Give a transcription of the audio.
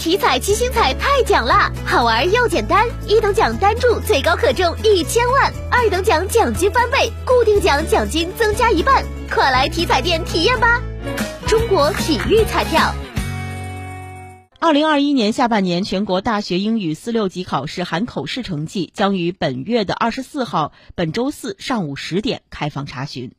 体彩七星彩太奖啦，好玩又简单，一等奖单注最高可中一千万，二等奖奖金翻倍，固定奖奖金增加一半，快来体彩店体验吧！中国体育彩票。二零二一年下半年全国大学英语四六级考试含口试成绩将于本月的二十四号，本周四上午十点开放查询。